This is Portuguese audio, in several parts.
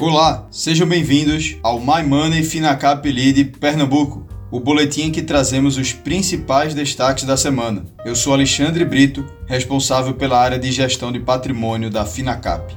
Olá, sejam bem-vindos ao My Money Finacap Lead Pernambuco, o boletim em que trazemos os principais destaques da semana. Eu sou Alexandre Brito, responsável pela área de gestão de patrimônio da Finacap.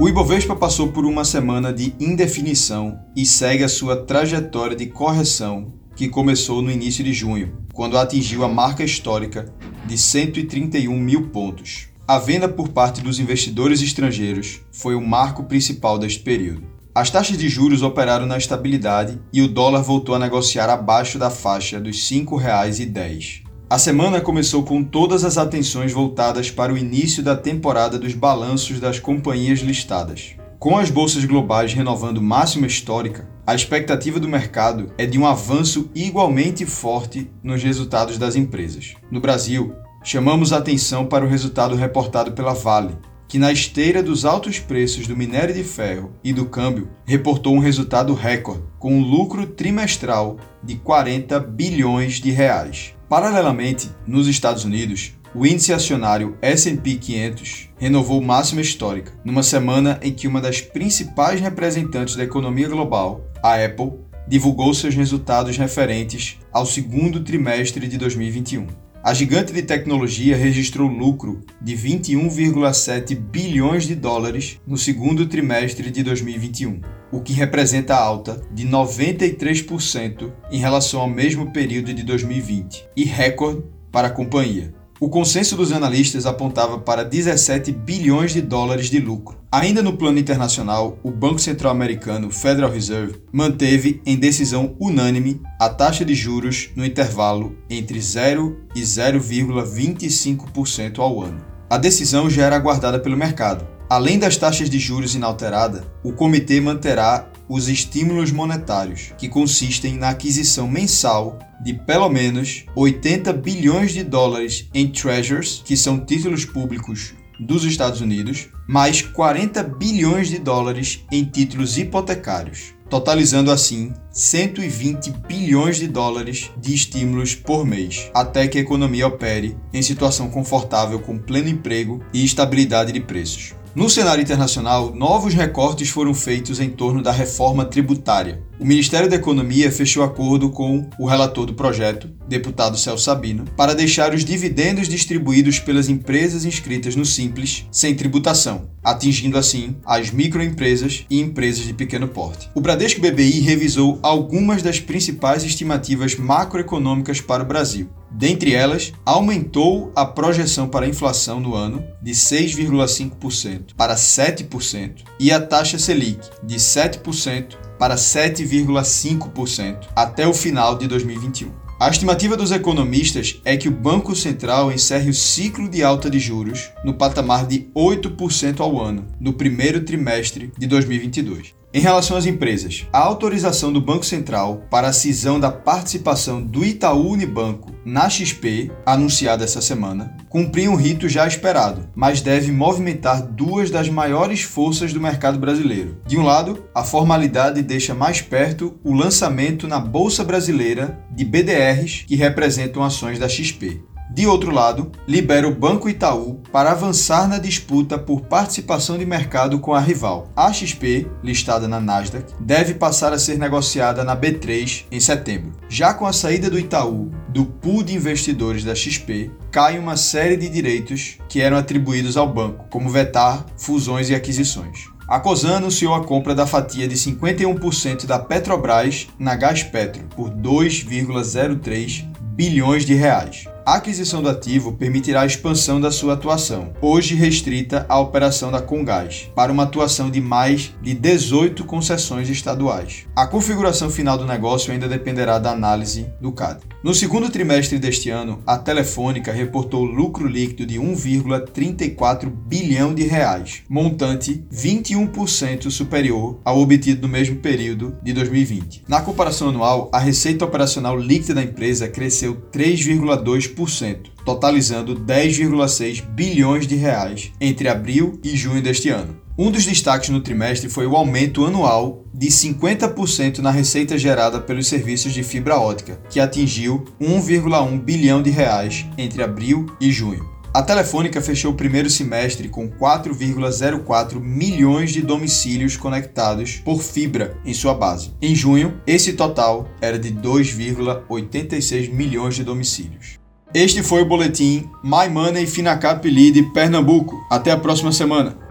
O Ibovespa passou por uma semana de indefinição e segue a sua trajetória de correção que começou no início de junho, quando atingiu a marca histórica de 131 mil pontos. A venda por parte dos investidores estrangeiros foi o marco principal deste período. As taxas de juros operaram na estabilidade e o dólar voltou a negociar abaixo da faixa dos R$ 5,10. A semana começou com todas as atenções voltadas para o início da temporada dos balanços das companhias listadas. Com as bolsas globais renovando máxima histórica, a expectativa do mercado é de um avanço igualmente forte nos resultados das empresas. No Brasil, chamamos a atenção para o resultado reportado pela Vale, que na esteira dos altos preços do minério de ferro e do câmbio, reportou um resultado recorde, com um lucro trimestral de 40 bilhões de reais. Paralelamente, nos Estados Unidos, o índice acionário S&P 500 renovou máxima histórica, numa semana em que uma das principais representantes da economia global, a Apple, divulgou seus resultados referentes ao segundo trimestre de 2021. A gigante de tecnologia registrou lucro de 21,7 bilhões de dólares no segundo trimestre de 2021, o que representa alta de 93% em relação ao mesmo período de 2020 e recorde para a companhia. O consenso dos analistas apontava para 17 bilhões de dólares de lucro. Ainda no plano internacional, o Banco Central Americano Federal Reserve manteve em decisão unânime a taxa de juros no intervalo entre 0 e 0,25% ao ano. A decisão já era aguardada pelo mercado. Além das taxas de juros inalterada, o comitê manterá os estímulos monetários, que consistem na aquisição mensal de pelo menos 80 bilhões de dólares em treasures, que são títulos públicos dos Estados Unidos, mais 40 bilhões de dólares em títulos hipotecários, totalizando assim 120 bilhões de dólares de estímulos por mês, até que a economia opere em situação confortável com pleno emprego e estabilidade de preços. No cenário internacional, novos recortes foram feitos em torno da reforma tributária. O Ministério da Economia fechou acordo com o relator do projeto, deputado Celso Sabino, para deixar os dividendos distribuídos pelas empresas inscritas no Simples sem tributação, atingindo assim as microempresas e empresas de pequeno porte. O Bradesco BBI revisou algumas das principais estimativas macroeconômicas para o Brasil. Dentre elas, aumentou a projeção para a inflação no ano de 6,5% para 7% e a taxa Selic de 7% para 7,5% até o final de 2021. A estimativa dos economistas é que o Banco Central encerre o ciclo de alta de juros no patamar de 8% ao ano, no primeiro trimestre de 2022. Em relação às empresas, a autorização do Banco Central para a cisão da participação do Itaú Unibanco na XP, anunciada essa semana, cumpriu um rito já esperado, mas deve movimentar duas das maiores forças do mercado brasileiro. De um lado, a formalidade deixa mais perto o lançamento na Bolsa Brasileira de BDRs que representam ações da XP. De outro lado, libera o Banco Itaú para avançar na disputa por participação de mercado com a rival. A XP, listada na Nasdaq, deve passar a ser negociada na B3 em setembro. Já com a saída do Itaú do pool de investidores da XP, cai uma série de direitos que eram atribuídos ao banco, como vetar fusões e aquisições. A Cosan anunciou a compra da fatia de 51% da Petrobras na Gaspetro por 2,03 bilhões de reais. A aquisição do ativo permitirá a expansão da sua atuação, hoje restrita à operação da Congás, para uma atuação de mais de 18 concessões estaduais. A configuração final do negócio ainda dependerá da análise do CAD. No segundo trimestre deste ano, a Telefônica reportou lucro líquido de 1,34 bilhão de reais, montante 21% superior ao obtido no mesmo período de 2020. Na comparação anual, a receita operacional líquida da empresa cresceu 3,2 2,2%, totalizando 10,6 bilhões de reais entre abril e junho deste ano. Um dos destaques no trimestre foi o aumento anual de 50% na receita gerada pelos serviços de fibra ótica, que atingiu 1,1 bilhão de reais entre abril e junho. A Telefônica fechou o primeiro semestre com 4,04 milhões de domicílios conectados por fibra em sua base. Em junho, esse total era de 2,86 milhões de domicílios. Este foi o boletim My Money Finacap Lead Pernambuco. Até a próxima semana.